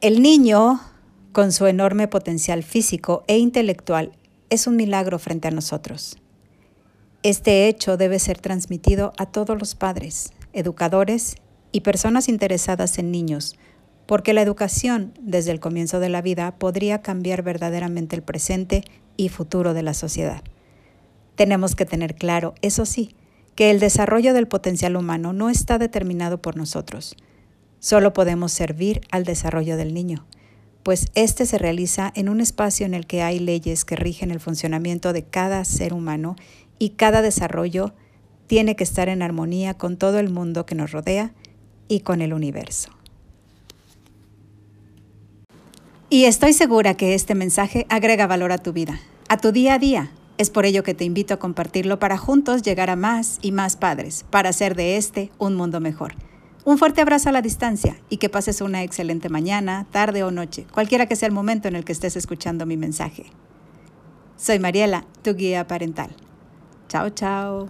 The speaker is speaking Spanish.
el niño, con su enorme potencial físico e intelectual, es un milagro frente a nosotros. Este hecho debe ser transmitido a todos los padres, educadores y personas interesadas en niños, porque la educación desde el comienzo de la vida podría cambiar verdaderamente el presente y futuro de la sociedad. Tenemos que tener claro, eso sí, que el desarrollo del potencial humano no está determinado por nosotros, Solo podemos servir al desarrollo del niño, pues éste se realiza en un espacio en el que hay leyes que rigen el funcionamiento de cada ser humano y cada desarrollo tiene que estar en armonía con todo el mundo que nos rodea y con el universo. Y estoy segura que este mensaje agrega valor a tu vida, a tu día a día. Es por ello que te invito a compartirlo para juntos llegar a más y más padres, para hacer de este un mundo mejor. Un fuerte abrazo a la distancia y que pases una excelente mañana, tarde o noche, cualquiera que sea el momento en el que estés escuchando mi mensaje. Soy Mariela, tu guía parental. Chao, chao.